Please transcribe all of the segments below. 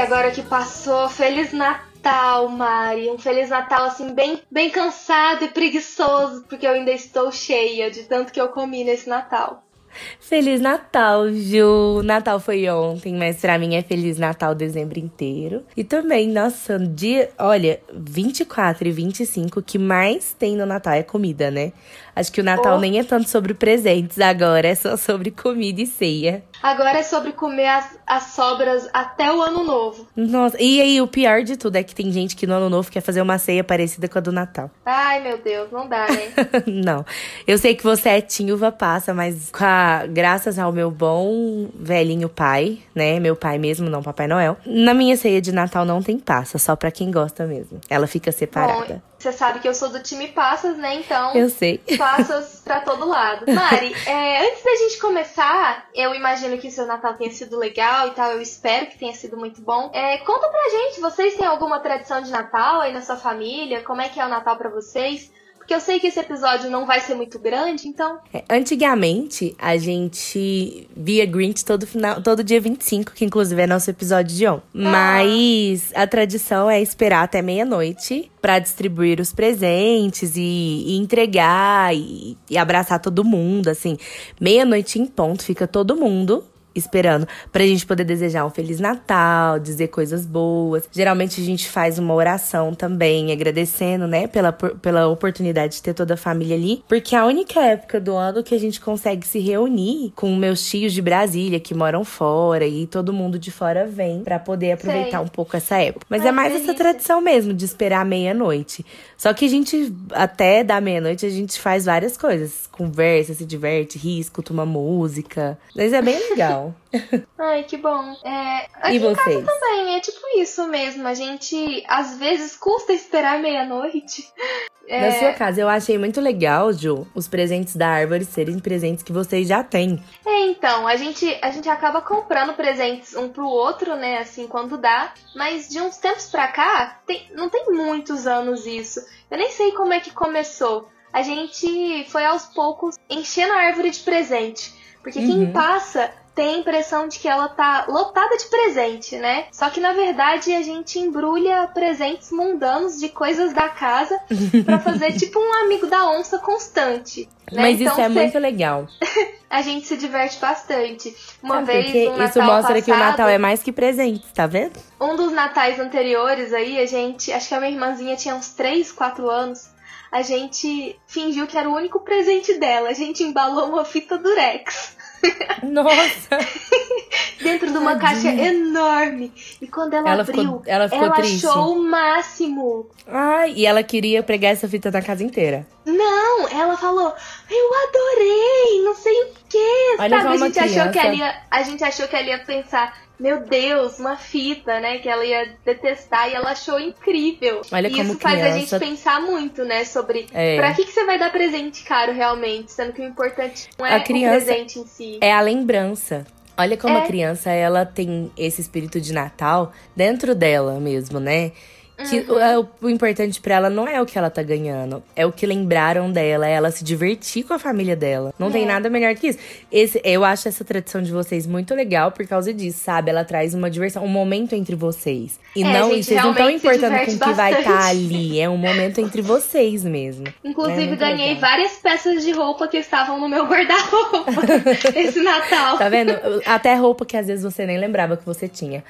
Agora que passou, Feliz Natal, Mari. Um Feliz Natal, assim, bem, bem cansado e preguiçoso, porque eu ainda estou cheia de tanto que eu comi nesse Natal. Feliz Natal, Ju! Natal foi ontem, mas pra mim é Feliz Natal dezembro inteiro. E também, nossa, dia. Olha, 24 e 25, o que mais tem no Natal é comida, né? Acho que o Natal oh. nem é tanto sobre presentes agora, é só sobre comida e ceia. Agora é sobre comer as, as sobras até o ano novo. Nossa, e aí o pior de tudo é que tem gente que no ano novo quer fazer uma ceia parecida com a do Natal. Ai, meu Deus, não dá, né? não. Eu sei que você é tinhuva passa, mas a, graças ao meu bom velhinho pai, né? Meu pai mesmo, não Papai Noel. Na minha ceia de Natal não tem passa, só pra quem gosta mesmo. Ela fica separada. Bom, você sabe que eu sou do time passas, né? Então. Eu sei. Passas pra todo lado. Mari, é, antes da gente começar, eu imagino que o seu Natal tenha sido legal e tal. Eu espero que tenha sido muito bom. É, conta pra gente, vocês têm alguma tradição de Natal aí na sua família? Como é que é o Natal pra vocês? Porque eu sei que esse episódio não vai ser muito grande, então. É, antigamente, a gente via Grinch todo, final, todo dia 25, que inclusive é nosso episódio de ontem. Ah. Mas a tradição é esperar até meia-noite para distribuir os presentes e, e entregar e, e abraçar todo mundo, assim. Meia-noite em ponto, fica todo mundo esperando pra gente poder desejar um Feliz Natal, dizer coisas boas. Geralmente a gente faz uma oração também, agradecendo, né, pela, pela oportunidade de ter toda a família ali, porque é a única época do ano que a gente consegue se reunir com meus tios de Brasília que moram fora e todo mundo de fora vem para poder aproveitar Sei. um pouco essa época. Mas é mais essa tradição mesmo de esperar meia-noite. Só que a gente, até da meia-noite, a gente faz várias coisas. Conversa, se diverte, risco, toma música. Mas é bem legal. Ai, que bom. É, aqui e vocês? em casa também, é tipo isso mesmo. A gente, às vezes, custa esperar meia-noite. É... Na sua casa, eu achei muito legal, Ju, os presentes da árvore serem presentes que vocês já têm. É, então, a gente, a gente acaba comprando presentes um pro outro, né, assim, quando dá. Mas de uns tempos pra cá, tem, não tem muitos anos isso. Eu nem sei como é que começou. A gente foi aos poucos enchendo a árvore de presente. Porque uhum. quem passa tem a impressão de que ela tá lotada de presente, né? Só que na verdade a gente embrulha presentes mundanos de coisas da casa para fazer tipo um amigo da onça constante. Né? Mas então, isso é muito legal. a gente se diverte bastante. Uma é, vez um Natal isso mostra passado, que o Natal é mais que presente, tá vendo? Um dos natais anteriores aí, a gente, acho que a minha irmãzinha tinha uns 3, 4 anos a gente fingiu que era o único presente dela. A gente embalou uma fita durex. Nossa! Dentro de uma Tadinha. caixa enorme. E quando ela, ela abriu, ficou, ela, ficou ela triste. achou o máximo. Ai, e ela queria pregar essa fita na casa inteira. Não, ela falou, eu adorei, não sei o que. Olha sabe, a gente, achou que ela ia, a gente achou que ela ia pensar, meu Deus, uma fita, né? Que ela ia detestar e ela achou incrível. Olha e como isso criança... faz a gente pensar muito, né? Sobre é. pra que, que você vai dar presente caro realmente, sendo que o importante não é a criança o presente em si. É a lembrança. Olha como é. a criança, ela tem esse espírito de Natal dentro dela mesmo, né? Que uhum. o, o, importante para ela não é o que ela tá ganhando, é o que lembraram dela, é ela se divertir com a família dela. Não é. tem nada melhor que isso. Esse, eu acho essa tradição de vocês muito legal por causa disso, sabe? Ela traz uma diversão, um momento entre vocês. E é, não, vocês não estão importando com o que vai estar tá ali. É um momento entre vocês mesmo. Inclusive, é ganhei legal. várias peças de roupa que estavam no meu guarda-roupa esse Natal. Tá vendo? Até roupa que às vezes você nem lembrava que você tinha.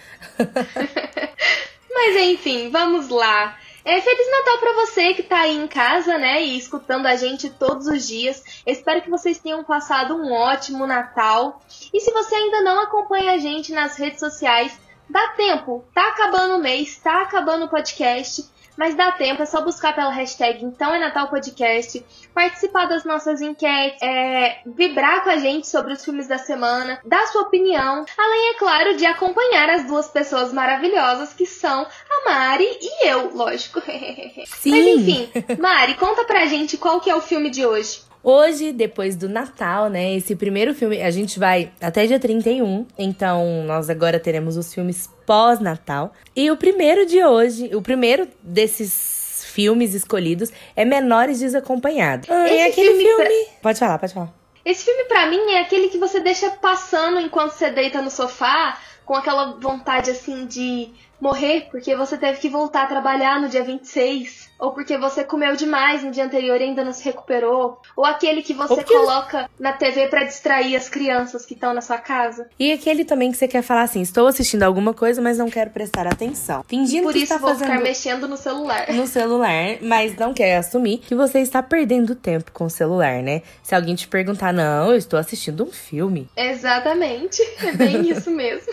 Mas enfim, vamos lá. É, Feliz Natal para você que tá aí em casa, né, e escutando a gente todos os dias. espero que vocês tenham passado um ótimo Natal. E se você ainda não acompanha a gente nas redes sociais, dá tempo. Tá acabando o mês, tá acabando o podcast. Mas dá tempo, é só buscar pela hashtag Então é Natal Podcast, participar das nossas enquetes, é, vibrar com a gente sobre os filmes da semana, dar sua opinião, além, é claro, de acompanhar as duas pessoas maravilhosas que são a Mari e eu, lógico. Sim. Mas enfim, Mari, conta pra gente qual que é o filme de hoje. Hoje, depois do Natal, né? Esse primeiro filme, a gente vai até dia 31, então nós agora teremos os filmes pós-Natal. E o primeiro de hoje, o primeiro desses filmes escolhidos é Menores Desacompanhados. Ah, é aquele filme. filme... Pra... Pode falar, pode falar. Esse filme, para mim, é aquele que você deixa passando enquanto você deita no sofá com aquela vontade assim de morrer porque você teve que voltar a trabalhar no dia 26, ou porque você comeu demais no dia anterior e ainda não se recuperou, ou aquele que você coloca na TV para distrair as crianças que estão na sua casa. E aquele também que você quer falar assim, estou assistindo alguma coisa, mas não quero prestar atenção. Fingindo Por que isso está vou fazendo ficar mexendo no celular. No celular, mas não quer assumir que você está perdendo tempo com o celular, né? Se alguém te perguntar, não, eu estou assistindo um filme. Exatamente, é bem isso mesmo.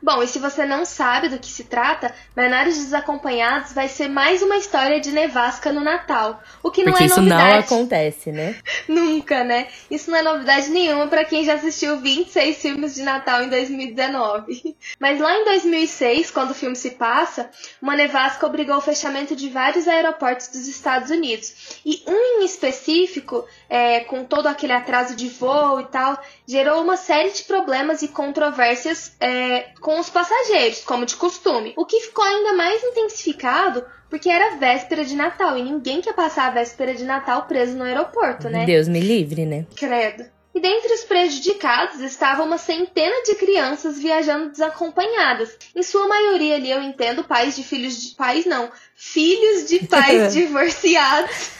Bom, e se você não sabe do que se trata, Menores Desacompanhados vai ser mais uma história de nevasca no Natal. O que não Porque é isso novidade. não acontece, né? Nunca, né? Isso não é novidade nenhuma para quem já assistiu 26 filmes de Natal em 2019. Mas lá em 2006, quando o filme se passa, uma nevasca obrigou o fechamento de vários aeroportos dos Estados Unidos. E um em específico, é, com todo aquele atraso de voo e tal, gerou uma série de problemas e controvérsias é, com os passageiros, como de costume. O que ficou ainda mais intensificado porque era véspera de Natal e ninguém quer passar a véspera de Natal preso no aeroporto, né? Deus me livre, né? Credo. E dentre os prejudicados estava uma centena de crianças viajando desacompanhadas. Em sua maioria ali eu entendo pais de filhos de pais não, filhos de pais divorciados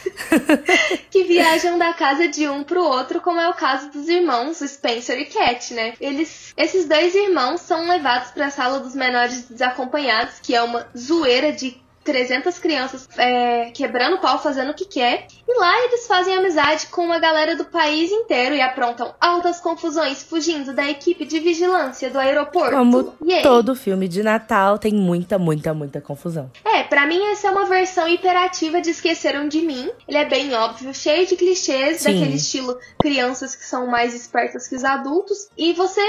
que viajam da casa de um pro outro, como é o caso dos irmãos Spencer e Cat, né? Eles, esses dois irmãos são levados para a sala dos menores desacompanhados, que é uma zoeira de 300 crianças é, quebrando pau, fazendo o que quer. E lá eles fazem amizade com uma galera do país inteiro e aprontam altas confusões, fugindo da equipe de vigilância do aeroporto. Como todo filme de Natal, tem muita, muita, muita confusão. É, para mim essa é uma versão hiperativa de Esqueceram de Mim. Ele é bem óbvio, cheio de clichês, Sim. daquele estilo crianças que são mais espertas que os adultos. E você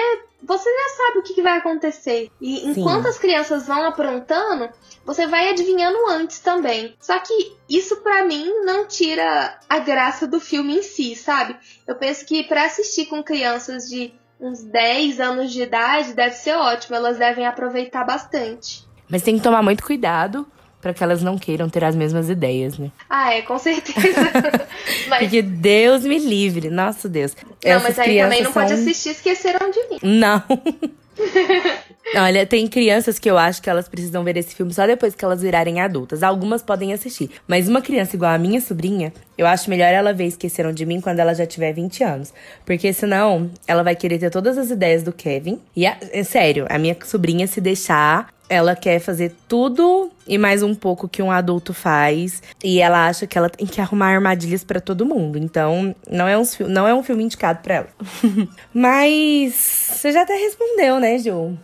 você já sabe o que, vai acontecer. E enquanto Sim. as crianças vão aprontando, você vai adivinhando antes também. Só que isso para mim não tira a graça do filme em si, sabe? Eu penso que para assistir com crianças de uns 10 anos de idade deve ser ótimo, elas devem aproveitar bastante. Mas tem que tomar muito cuidado para que elas não queiram ter as mesmas ideias, né? Ah, é, com certeza. mas... Porque Deus me livre, nosso Deus. Não, Essas mas aí também não são... pode assistir Esqueceram de Mim. Não. Olha, tem crianças que eu acho que elas precisam ver esse filme só depois que elas virarem adultas. Algumas podem assistir. Mas uma criança igual a minha sobrinha, eu acho melhor ela ver Esqueceram de Mim quando ela já tiver 20 anos. Porque senão ela vai querer ter todas as ideias do Kevin. E, a, é sério, a minha sobrinha, se deixar, ela quer fazer tudo e mais um pouco que um adulto faz. E ela acha que ela tem que arrumar armadilhas para todo mundo. Então, não é um, não é um filme indicado para ela. Mas você já até respondeu, né, Ju?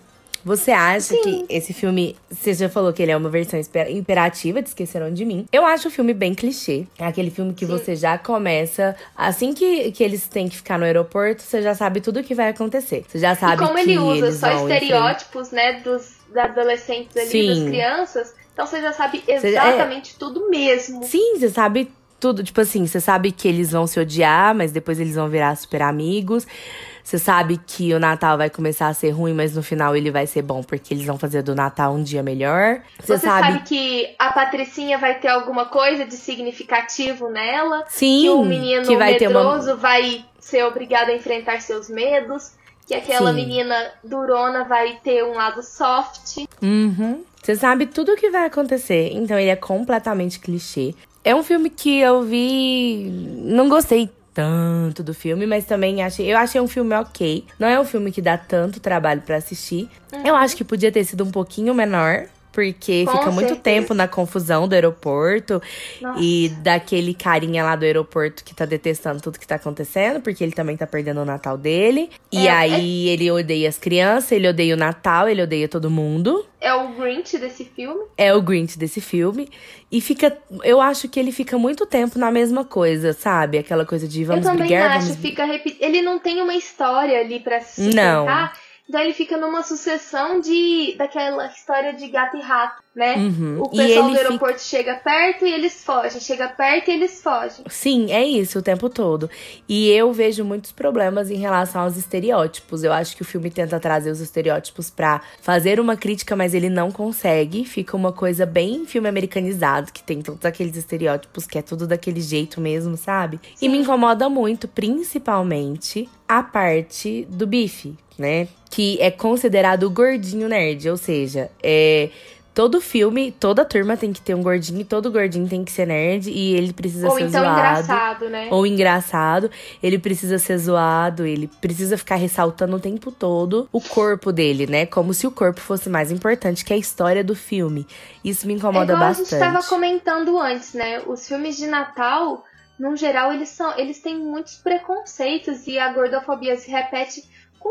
Você acha Sim. que esse filme. Você já falou que ele é uma versão imperativa de Esqueceram de Mim. Eu acho o filme bem clichê. É aquele filme que Sim. você já começa. Assim que, que eles têm que ficar no aeroporto, você já sabe tudo o que vai acontecer. Você já sabe e como ele usa só estereótipos, né, dos adolescentes ali, Sim. das crianças. Então você já sabe é exatamente é... tudo mesmo. Sim, você sabe tudo. Tipo assim, você sabe que eles vão se odiar, mas depois eles vão virar super amigos. Você sabe que o Natal vai começar a ser ruim, mas no final ele vai ser bom, porque eles vão fazer do Natal um dia melhor. Você, Você sabe... sabe... que a Patricinha vai ter alguma coisa de significativo nela. Sim. Que o menino que vai medroso uma... vai ser obrigado a enfrentar seus medos. Que aquela Sim. menina durona vai ter um lado soft. Uhum. Você sabe tudo o que vai acontecer. Então ele é completamente clichê. É um filme que eu vi. Não gostei tanto do filme, mas também achei, eu achei um filme ok. Não é um filme que dá tanto trabalho para assistir. Uhum. Eu acho que podia ter sido um pouquinho menor, porque Com fica muito tempo na confusão do aeroporto Nossa. e daquele carinha lá do aeroporto que tá detestando tudo que tá acontecendo, porque ele também tá perdendo o Natal dele. É, e aí é... ele odeia as crianças, ele odeia o Natal, ele odeia todo mundo. É o Grinch desse filme? É o Grinch desse filme. E fica. Eu acho que ele fica muito tempo na mesma coisa, sabe? Aquela coisa de vamos brigar. Eu também brigar, acho, vamos... fica repetindo. Ele não tem uma história ali pra se Não. Então ele fica numa sucessão de daquela história de gato e rato. Né? Uhum. O pessoal do aeroporto chega perto e eles fogem, chega perto e eles fogem. Sim, é isso o tempo todo. E eu vejo muitos problemas em relação aos estereótipos. Eu acho que o filme tenta trazer os estereótipos pra fazer uma crítica, mas ele não consegue. Fica uma coisa bem filme americanizado, que tem todos aqueles estereótipos, que é tudo daquele jeito mesmo, sabe? E me incomoda muito, principalmente, a parte do bife, né? Que é considerado o gordinho nerd, ou seja, é. Todo filme, toda turma tem que ter um gordinho, e todo gordinho tem que ser nerd e ele precisa Ou ser então zoado. engraçado, né? Ou engraçado, ele precisa ser zoado, ele precisa ficar ressaltando o tempo todo o corpo dele, né? Como se o corpo fosse mais importante que a história do filme. Isso me É incomoda igual a bastante. gente estava comentando antes, né? Os filmes de Natal, no geral, eles são, eles têm muitos preconceitos e a gordofobia se repete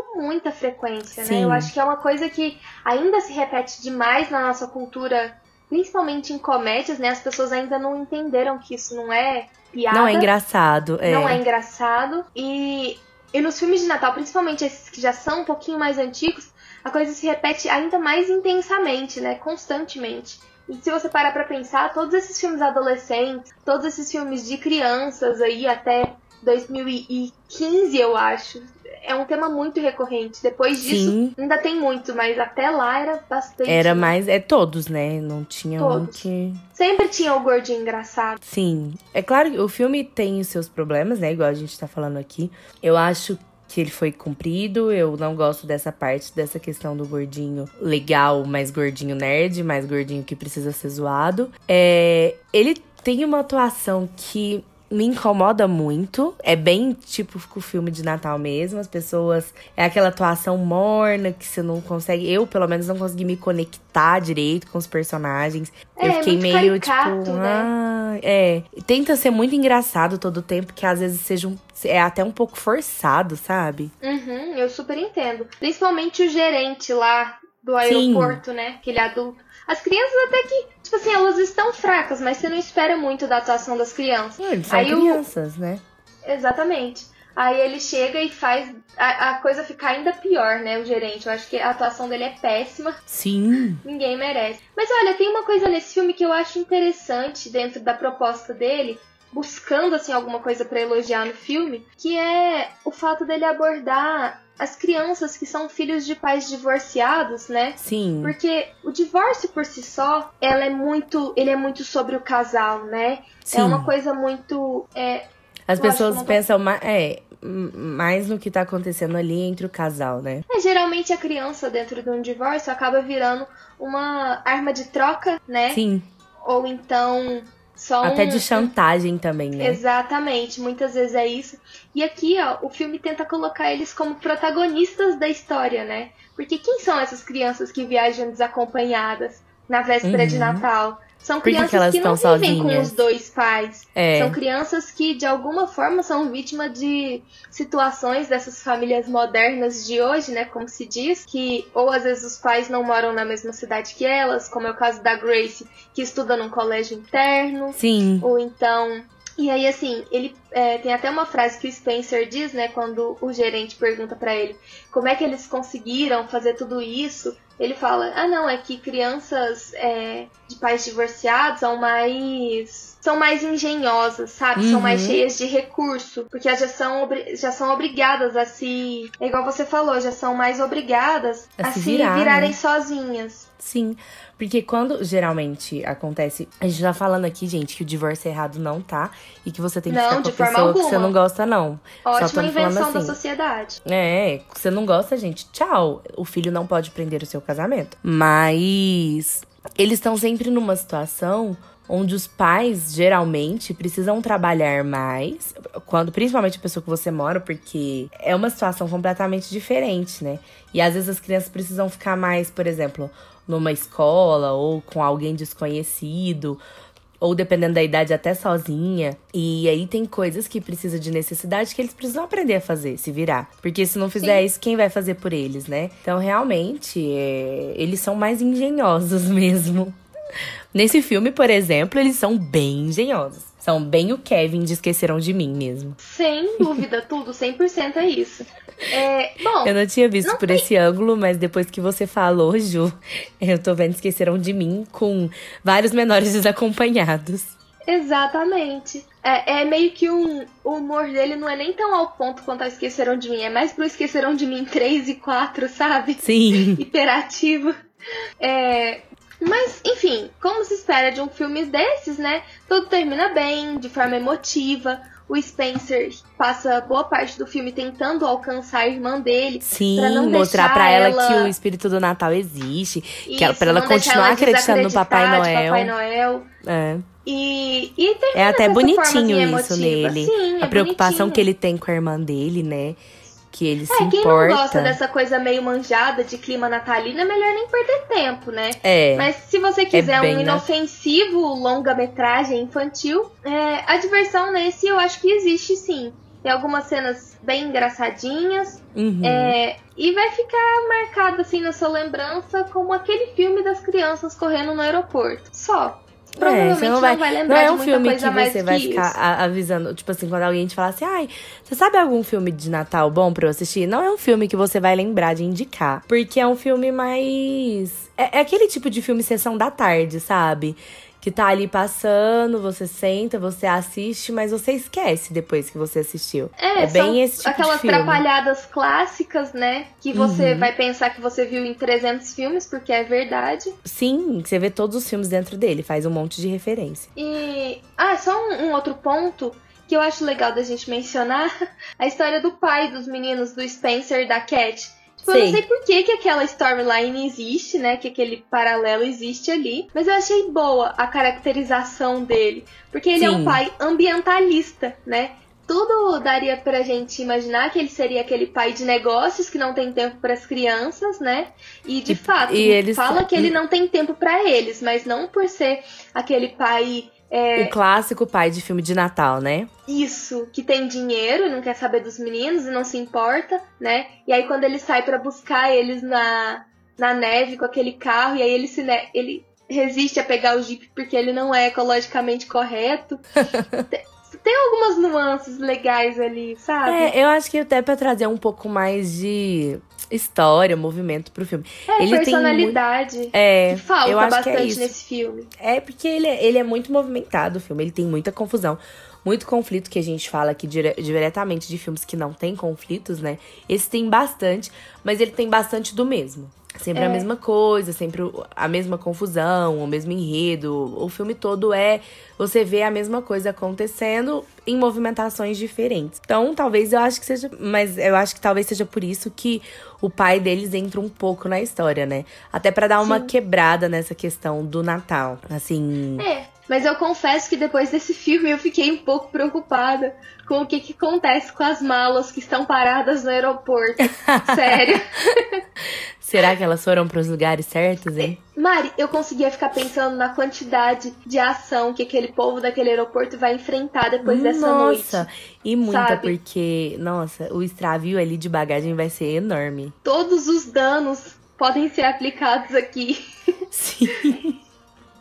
com muita frequência, né? Sim. Eu acho que é uma coisa que ainda se repete demais na nossa cultura, principalmente em comédias, né? As pessoas ainda não entenderam que isso não é piada. Não é engraçado. É. não é engraçado. E, e nos filmes de Natal, principalmente esses que já são um pouquinho mais antigos, a coisa se repete ainda mais intensamente, né? Constantemente. E se você parar pra pensar, todos esses filmes adolescentes, todos esses filmes de crianças aí até 2015, eu acho, é um tema muito recorrente. Depois disso, Sim. ainda tem muito, mas até lá era bastante. Era mais. É todos, né? Não tinha um Todos. que. Sempre tinha o gordinho engraçado. Sim. É claro que o filme tem os seus problemas, né? Igual a gente tá falando aqui. Eu acho que ele foi cumprido. Eu não gosto dessa parte, dessa questão do gordinho legal, mais gordinho nerd, mais gordinho que precisa ser zoado. É, ele tem uma atuação que me incomoda muito. É bem tipo o filme de Natal mesmo. As pessoas. É aquela atuação morna que você não consegue. Eu, pelo menos, não consegui me conectar direito com os personagens. É, eu fiquei muito meio caricato, tipo. né? Ah, é. Tenta ser muito engraçado todo o tempo, que às vezes seja um, é até um pouco forçado, sabe? Uhum, eu super entendo. Principalmente o gerente lá do Sim. aeroporto, né? Aquele adulto. As crianças até que, tipo assim, elas estão fracas, mas você não espera muito da atuação das crianças. Ah, Eles são Aí o- crianças, né? Exatamente. Aí ele chega e faz a, a coisa ficar ainda pior, né? O gerente. Eu acho que a atuação dele é péssima. Sim. Ninguém merece. Mas olha, tem uma coisa nesse filme que eu acho interessante dentro da proposta dele, buscando assim alguma coisa pra elogiar no filme, que é o fato dele abordar as crianças que são filhos de pais divorciados, né? Sim. Porque o divórcio por si só, ela é muito, ele é muito sobre o casal, né? Sim. É uma coisa muito é, As pessoas não- pensam mais, é, mais no que tá acontecendo ali entre o casal, né? É, geralmente a criança dentro de um divórcio acaba virando uma arma de troca, né? Sim. Ou então só um... Até de chantagem também, né? Exatamente, muitas vezes é isso. E aqui, ó, o filme tenta colocar eles como protagonistas da história, né? Porque quem são essas crianças que viajam desacompanhadas na véspera de Uhum. Natal? São Por que que crianças elas que, não estão vivem com sozinhas? os dois pais. É. São crianças que, de alguma forma, são vítimas de situações dessas famílias modernas de hoje, né? Como se diz, que ou às vezes os pais não moram na mesma cidade que elas, como é o caso da Grace, que estuda num colégio interno. Sim. Ou então. E aí, assim, ele é, tem até uma frase que o Spencer diz, né? Quando o gerente pergunta pra ele como é que eles conseguiram fazer tudo isso. Ele fala: Ah, não, é que crianças é, de pais divorciados são mais. São mais engenhosas, sabe? São mais Uhum. cheias de recurso. Porque elas já são, já são obrigadas a se. É igual você falou, já são mais obrigadas A a, se se, virar, virarem né? sozinhas. Sim. Porque quando geralmente acontece. A gente tá falando aqui, gente, que o divórcio errado não tá. E que você tem que Não, ficar com de a forma pessoa que você alguma. não gosta, não. Só Ótima invenção da assim. sociedade. É, você não gosta, gente, tchau. O filho não pode prender o seu casamento. Mas eles estão sempre numa situação onde os pais geralmente precisam trabalhar mais, quando principalmente a pessoa que você mora, porque é uma situação completamente diferente, né? E às vezes as crianças precisam ficar mais, por exemplo, numa escola ou com alguém desconhecido, ou dependendo da idade, até sozinha. E aí tem coisas que precisa de necessidade que eles precisam aprender a fazer, se virar. Porque se não fizer Sim. isso, quem vai fazer por eles, né? Então, realmente, é, eles são mais engenhosos mesmo. Nesse filme, por exemplo, eles são bem engenhosos. São bem o Kevin de Esqueceram de Mim mesmo. Sem dúvida, tudo, 100% é isso. É, bom, eu não tinha visto não por tem... esse ângulo, mas depois que você falou, Ju, eu tô vendo Esqueceram de Mim com vários menores desacompanhados. Exatamente. É, é meio que um, o humor dele não é nem tão ao ponto quanto a Esqueceram de Mim. É mais pro Esqueceram de Mim 3 e 4, sabe? Sim. Hiperativo. É, mas, enfim, como se espera de um filme desses, né? Tudo termina bem, de forma emotiva. O Spencer passa boa parte do filme tentando alcançar a irmã dele. Sim, pra não mostrar pra deixar ela, que o espírito do Natal existe. que ela, Isso, pra ela continuar ela acreditando no Papai Noel. Papai Noel. É. E, e É até bonitinho isso nele. Sim, a é preocupação bonitinho. que ele tem com a irmã dele, né? Que ele se É, quem importa. não gosta dessa coisa meio manjada de clima natalino, é melhor nem perder tempo, né? É. Mas se você quiser bem, um inofensivo longa-metragem infantil, é, a diversão nesse eu acho que existe sim. Tem algumas cenas bem engraçadinhas. Uhum. é, e vai ficar marcado assim na sua lembrança como aquele filme das crianças correndo no aeroporto. Só. Provavelmente você não vai, lembrar não é um filme que você vai que ficar a- avisando, tipo assim, quando alguém te falar assim, ai, você sabe algum filme de Natal bom pra eu assistir? Não é um filme que você vai lembrar de indicar. Porque é um filme mais. É, é aquele tipo de filme sessão da tarde, sabe? Que tá ali passando, você senta, você assiste, mas você esquece depois que você assistiu. É, É bem esse tipo de aquelas filme. trapalhadas clássicas, né? Que você Uhum. vai pensar que você viu em 300 filmes, porque é verdade. Sim, você vê todos os filmes dentro dele, faz um monte de referência. E. Ah, só um, um outro ponto que eu acho legal da gente mencionar: a história do pai dos meninos, do Spencer e da Cat. Eu não Sei. por que, que aquela storyline existe, né? Que aquele paralelo existe ali. Mas eu achei boa a caracterização dele. Porque ele é um Sim. pai ambientalista, né? Tudo daria pra gente imaginar que ele seria aquele pai de negócios que não tem tempo pras crianças, né? E de fato, e eles- fala que ele não tem tempo pra eles, mas não por ser aquele pai é, O clássico pai de filme de Natal, né? isso, que tem dinheiro, não quer saber dos meninos e não se importa, né? E aí quando ele sai pra buscar eles na, na neve com aquele carro, e aí ele se ne- ele resiste a pegar o Jeep porque ele não é ecologicamente correto. tem, tem algumas nuances legais ali, sabe? É, eu acho que até pra trazer um pouco mais de história, movimento pro filme. É, ele tem personalidade. É, que falta eu acho que é bastante isso. nesse filme. É porque ele, é- ele é muito movimentado, o filme. Ele tem muita confusão. Muito conflito que a gente fala aqui dire- diretamente de filmes que não tem conflitos, né? Esse tem bastante, mas ele tem bastante do mesmo. Sempre É. a mesma coisa, sempre a mesma confusão, o mesmo enredo. O filme todo é. Você vê a mesma coisa acontecendo em movimentações diferentes. Então, talvez eu acho que seja. Mas eu acho que talvez seja por isso que o pai deles entra um pouco na história, né? Até pra dar uma Sim. quebrada nessa questão do Natal. Assim. É, mas eu confesso que depois desse filme eu fiquei um pouco preocupada com o que, que acontece com as malas que estão paradas no aeroporto. Sério. Será que elas foram pros lugares certos, hein? Mari, eu conseguia ficar pensando na quantidade de ação que aquele povo daquele aeroporto vai enfrentar depois dessa nossa, noite. e muita, sabe? porque, nossa, o extravio ali de bagagem vai ser enorme. Todos os danos podem ser aplicados aqui. Sim.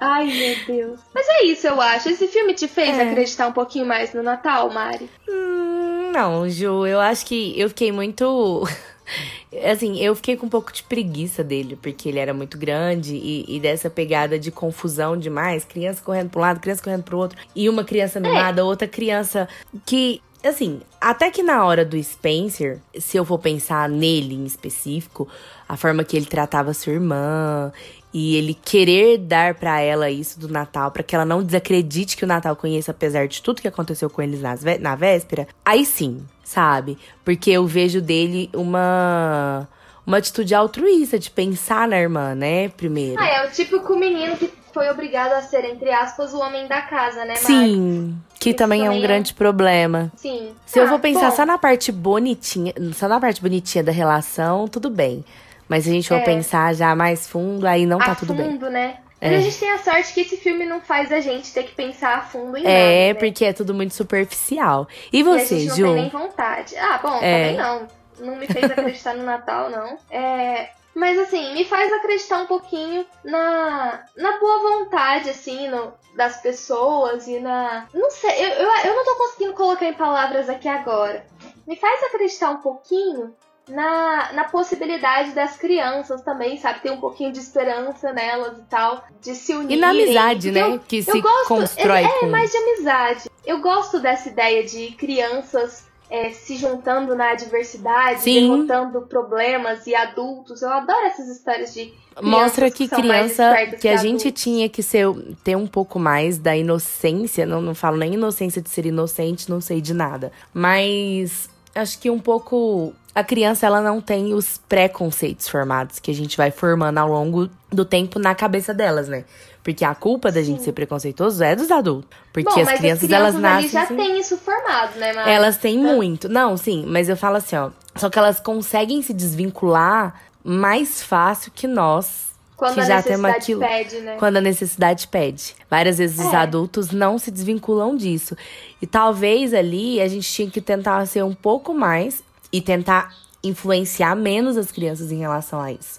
Ai, meu Deus. Mas é isso, eu acho. Esse filme te fez É. acreditar um pouquinho mais no Natal, Mari? Hum, não, Ju, eu acho que eu fiquei muito. Assim, eu fiquei com um pouco de preguiça dele, porque ele era muito grande e, e dessa pegada de confusão demais. Criança correndo pra um lado, criança correndo pro outro. E uma criança mimada, outra criança que. Assim, até que na hora do Spencer, se eu for pensar nele em específico, a forma que ele tratava sua irmã e ele querer dar pra ela isso do Natal, pra que ela não desacredite que o Natal conheça, apesar de tudo que aconteceu com eles nas na véspera, aí sim, sabe? Porque eu vejo dele uma uma atitude altruísta de pensar na irmã, né? Primeiro. Ah, é o típico menino que foi obrigado a ser, entre aspas, o homem da casa, né, Mari? Sim, que Isso também é um é- grande problema. Sim. Se eu Ah, vou pensar bom, só na parte bonitinha, só na parte bonitinha da relação, tudo bem. Mas se a gente for É. pensar já mais fundo, aí não tá a tudo bem. fundo, né? Mas É. a gente tem a sorte que esse filme não faz a gente ter que pensar a fundo em É, nada, né? porque é tudo muito superficial. E E a você, gente não Ju? tem nem vontade. Ah, bom, É. também não. Não me fez acreditar no Natal, não. É, Mas assim, me faz acreditar um pouquinho na, na boa vontade, assim, no, das pessoas e na. Não sei, eu, eu, eu não tô conseguindo colocar em palavras aqui agora. Me faz acreditar um pouquinho na, na possibilidade das crianças também, sabe? Ter um pouquinho de esperança nelas e tal, de se unirem. E na amizade, né? Eu, que se gosto, constrói é, com... É, mais de amizade. Eu gosto dessa ideia de crianças é, se juntando na adversidade, Sim. derrotando problemas e adultos. Eu adoro essas histórias de Mostra que, que criança que, que a gente tinha que ser, ter um pouco mais da inocência. Não, não falo nem inocência de ser inocente, não sei de nada. Mas acho que um pouco a criança ela não tem os preconceitos formados que a gente vai formando ao longo do tempo na cabeça delas, né? Porque a culpa da Sim. gente ser preconceituoso é dos adultos. Porque Bom, as, crianças, as crianças elas nascem. já assim, têm isso formado, né, Mari? Elas têm muito. Não, sim, mas eu falo assim, ó. Só que elas conseguem se desvincular mais fácil que nós. Quando que a já necessidade aquilo, pede, né? Quando a necessidade pede. Várias vezes é. os adultos não se desvinculam disso. E talvez ali a gente tinha que tentar ser um pouco mais e tentar influenciar menos as crianças em relação a isso.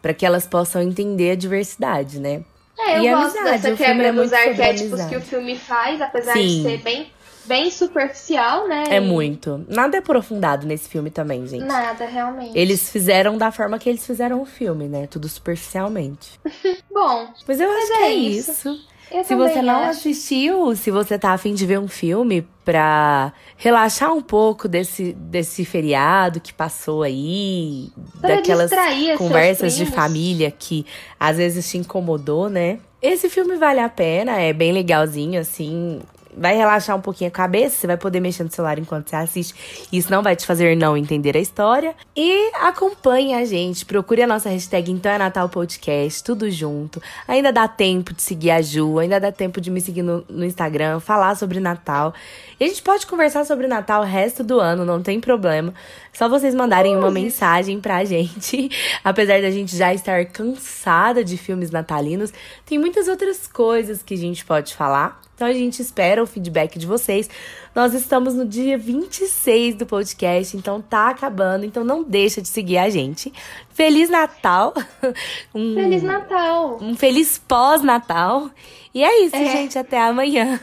para que elas possam entender a diversidade, né? É, eu e gosto amizade, dessa quebra é dos arquétipos que o filme faz, apesar Sim. de ser bem, bem superficial, né? É muito. Nada é aprofundado nesse filme também, gente. Nada, realmente. Eles fizeram da forma que eles fizeram o filme, né? Tudo superficialmente. Bom. Mas eu mas acho é que é isso. isso. Eu se você não acho. assistiu, se você tá afim de ver um filme pra relaxar um pouco desse, desse feriado que passou aí, pra daquelas conversas de família que às vezes te incomodou, né? Esse filme vale a pena, é bem legalzinho, assim vai relaxar um pouquinho a cabeça, você vai poder mexer no celular enquanto você assiste. Isso não vai te fazer não entender a história. E acompanhe a gente, procure a nossa hashtag Então é Natal Podcast, tudo junto. Ainda dá tempo de seguir a Ju, ainda dá tempo de me seguir no, no Instagram, falar sobre Natal. E a gente pode conversar sobre Natal o resto do ano, não tem problema. Só vocês mandarem uma mensagem pra gente. Apesar da gente já estar cansada de filmes natalinos, tem muitas outras coisas que a gente pode falar. Então a gente espera o feedback de vocês. Nós estamos no dia 26 do podcast, então tá acabando, então não deixa de seguir a gente. Feliz Natal! Um, feliz Natal! Um feliz pós-Natal. E é isso, é. gente, até amanhã.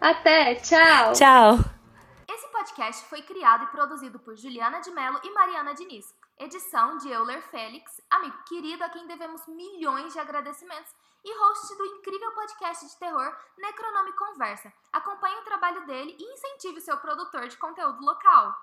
Até, tchau! Tchau! Podcast foi criado e produzido por Juliana de Mello e Mariana Diniz. Edição de Euler Félix, amigo querido a quem devemos milhões de agradecimentos e host do incrível podcast de terror Necronome Conversa. Acompanhe o trabalho dele e incentive o seu produtor de conteúdo local.